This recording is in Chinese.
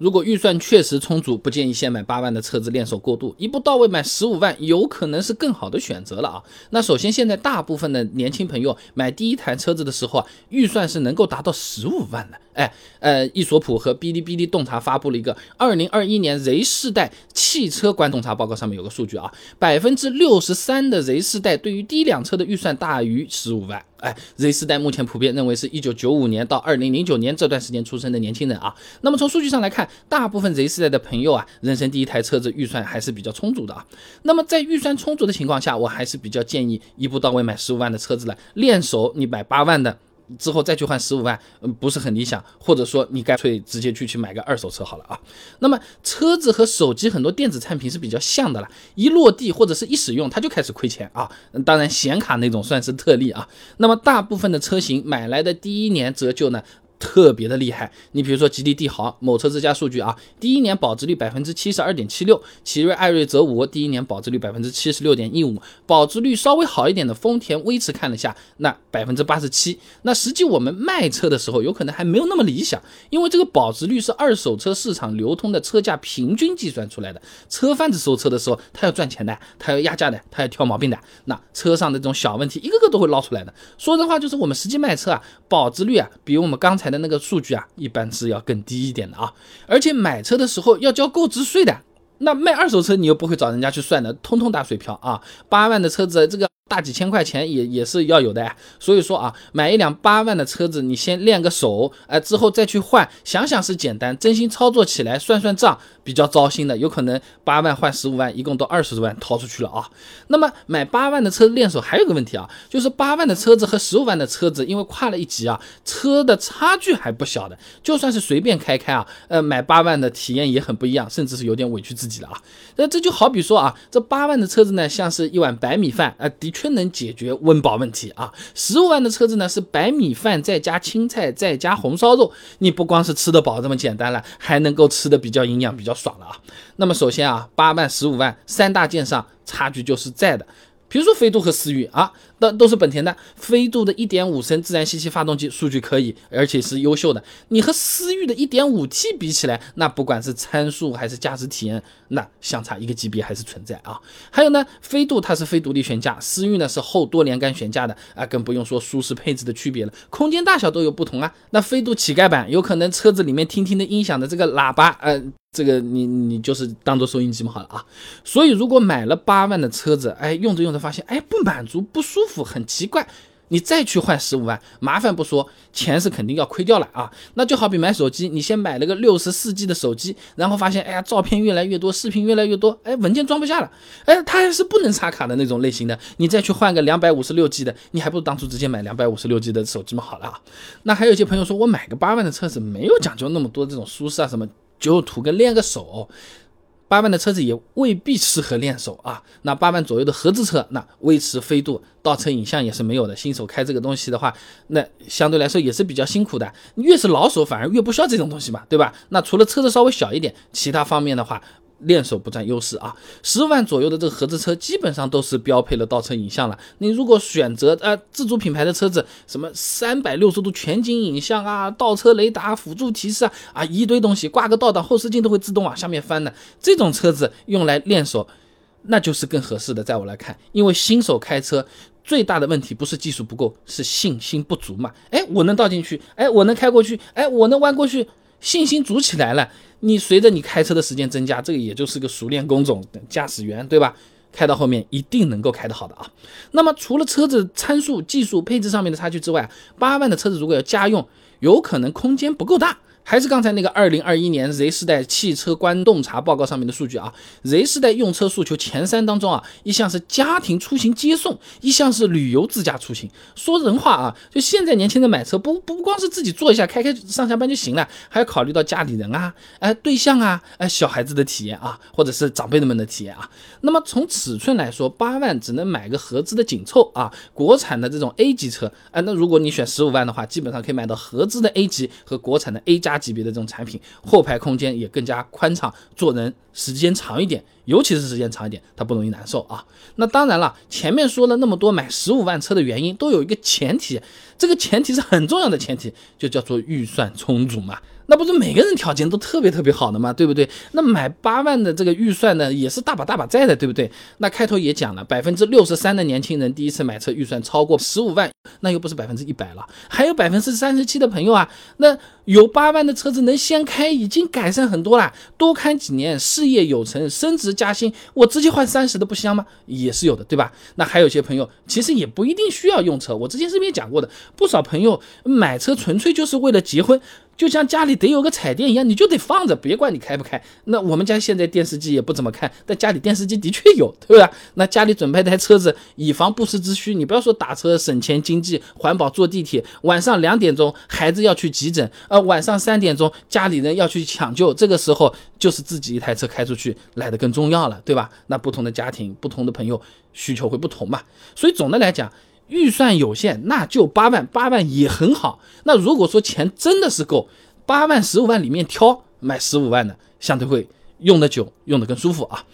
如果预算确实充足，不建议先买八万的车子练手过度，一步到位买十五万有可能是更好的选择了啊。那首先，现在大部分的年轻朋友买第一台车子的时候啊，预算是能够达到十五万的。哎，呃，易索普和哔哩哔哩洞察发布了一个二零二一年 Z 世代汽车观洞察报告，上面有个数据啊，百分之六十三的 Z 世代对于第一辆车的预算大于十五万。哎，Z 世代目前普遍认为是一九九五年到二零零九年这段时间出生的年轻人啊。那么从数据上来看，大部分 Z 世代的朋友啊，人生第一台车子预算还是比较充足的啊。那么在预算充足的情况下，我还是比较建议一步到位买十五万的车子了练手，你买八万的。之后再去换十五万，嗯，不是很理想，或者说你干脆直接去去买个二手车好了啊。那么车子和手机很多电子产品是比较像的了，一落地或者是一使用，它就开始亏钱啊。当然显卡那种算是特例啊。那么大部分的车型买来的第一年折旧呢？特别的厉害，你比如说吉利帝豪，某车之家数据啊，第一年保值率百分之七十二点七六，奇瑞艾瑞泽五第一年保值率百分之七十六点一五，保值率稍微好一点的丰田威驰看了下，那百分之八十七。那实际我们卖车的时候，有可能还没有那么理想，因为这个保值率是二手车市场流通的车价平均计算出来的。车贩子收车的时候，他要赚钱的，他要压价的，他要挑毛病的，那车上的这种小问题，一个个都会捞出来的。说真话，就是我们实际卖车啊，保值率啊，比我们刚才。的那个数据啊，一般是要更低一点的啊，而且买车的时候要交购置税的，那卖二手车你又不会找人家去算的，通通打水漂啊，八万的车子这个。大几千块钱也也是要有的呀，所以说啊，买一辆八万的车子，你先练个手，哎，之后再去换，想想是简单，真心操作起来算算账比较糟心的，有可能八万换十五万，一共都二十多万掏出去了啊。那么买八万的车练手还有个问题啊，就是八万的车子和十五万的车子，因为跨了一级啊，车的差距还不小的，就算是随便开开啊，呃，买八万的体验也很不一样，甚至是有点委屈自己了啊。那这就好比说啊，这八万的车子呢，像是一碗白米饭啊，的确。却能解决温饱问题啊！十五万的车子呢，是白米饭再加青菜再加红烧肉，你不光是吃得饱这么简单了，还能够吃得比较营养、比较爽了啊！那么首先啊，八万、十五万三大件上差距就是在的。比如说飞度和思域啊，都都是本田的。飞度的1.5升自然吸气发动机数据可以，而且是优秀的。你和思域的 1.5T 比起来，那不管是参数还是驾驶体验，那相差一个级别还是存在啊。还有呢，飞度它是非独立悬架，思域呢是后多连杆悬架的啊，更不用说舒适配置的区别了，空间大小都有不同啊。那飞度乞丐版有可能车子里面听听的音响的这个喇叭，呃。这个你你就是当做收音机嘛，好了啊。所以如果买了八万的车子，哎，用着用着发现，哎，不满足，不舒服服，很奇怪，你再去换十五万，麻烦不说，钱是肯定要亏掉了啊。那就好比买手机，你先买了个六十四 G 的手机，然后发现，哎呀，照片越来越多，视频越来越多，哎，文件装不下了，哎，它还是不能插卡的那种类型的，你再去换个两百五十六 G 的，你还不如当初直接买两百五十六 G 的手机嘛，好了啊。那还有一些朋友说，我买个八万的车子，没有讲究那么多这种舒适啊什么。就图个练个手，八万的车子也未必适合练手啊。那八万左右的合资车，那威驰飞度倒车影像也是没有的。新手开这个东西的话，那相对来说也是比较辛苦的。越是老手，反而越不需要这种东西嘛，对吧？那除了车子稍微小一点，其他方面的话。练手不占优势啊，十万左右的这个合资车基本上都是标配了倒车影像了。你如果选择呃自主品牌的车子，什么三百六十度全景影像啊、倒车雷达、辅助提示啊啊一堆东西，挂个倒档后视镜都会自动往下面翻的，这种车子用来练手，那就是更合适的。在我来看，因为新手开车最大的问题不是技术不够，是信心不足嘛。哎，我能倒进去，哎，我能开过去，哎，我能弯过去。信心足起来了，你随着你开车的时间增加，这个也就是个熟练工种，驾驶员对吧？开到后面一定能够开得好的啊。那么除了车子参数、技术、配置上面的差距之外，八万的车子如果要家用，有可能空间不够大。还是刚才那个二零二一年 Z 世代汽车观洞察报告上面的数据啊，Z 世代用车诉求前三当中啊，一项是家庭出行接送，一项是旅游自驾出行。说人话啊，就现在年轻人买车不不光是自己坐一下开开上下班就行了，还要考虑到家里人啊，哎对象啊，哎小孩子的体验啊，或者是长辈们的体验啊。那么从尺寸来说，八万只能买个合资的紧凑啊，国产的这种 A 级车，哎那如果你选十五万的话，基本上可以买到合资的 A 级和国产的 A 加。大级别的这种产品，后排空间也更加宽敞，坐人时间长一点，尤其是时间长一点，它不容易难受啊。那当然了，前面说了那么多买十五万车的原因，都有一个前提，这个前提是很重要的前提，就叫做预算充足嘛。那不是每个人条件都特别特别好的嘛？对不对？那买八万的这个预算呢，也是大把大把在的，对不对？那开头也讲了，百分之六十三的年轻人第一次买车预算超过十五万，那又不是百分之一百了，还有百分之三十七的朋友啊，那有八万的车子能先开，已经改善很多了，多开几年，事业有成，升职加薪，我直接换三十的不香吗？也是有的，对吧？那还有些朋友其实也不一定需要用车，我之前视频讲过的，不少朋友买车纯粹就是为了结婚。就像家里得有个彩电一样，你就得放着，别管你开不开。那我们家现在电视机也不怎么看，但家里电视机的确有，对吧？那家里准备台车子，以防不时之需。你不要说打车省钱、经济、环保，坐地铁晚上两点钟孩子要去急诊，呃，晚上三点钟家里人要去抢救，这个时候就是自己一台车开出去来的更重要了，对吧？那不同的家庭、不同的朋友需求会不同嘛，所以总的来讲。预算有限，那就八万，八万也很好。那如果说钱真的是够，八万、十五万里面挑买十五万的，相对会用得久，用得更舒服啊。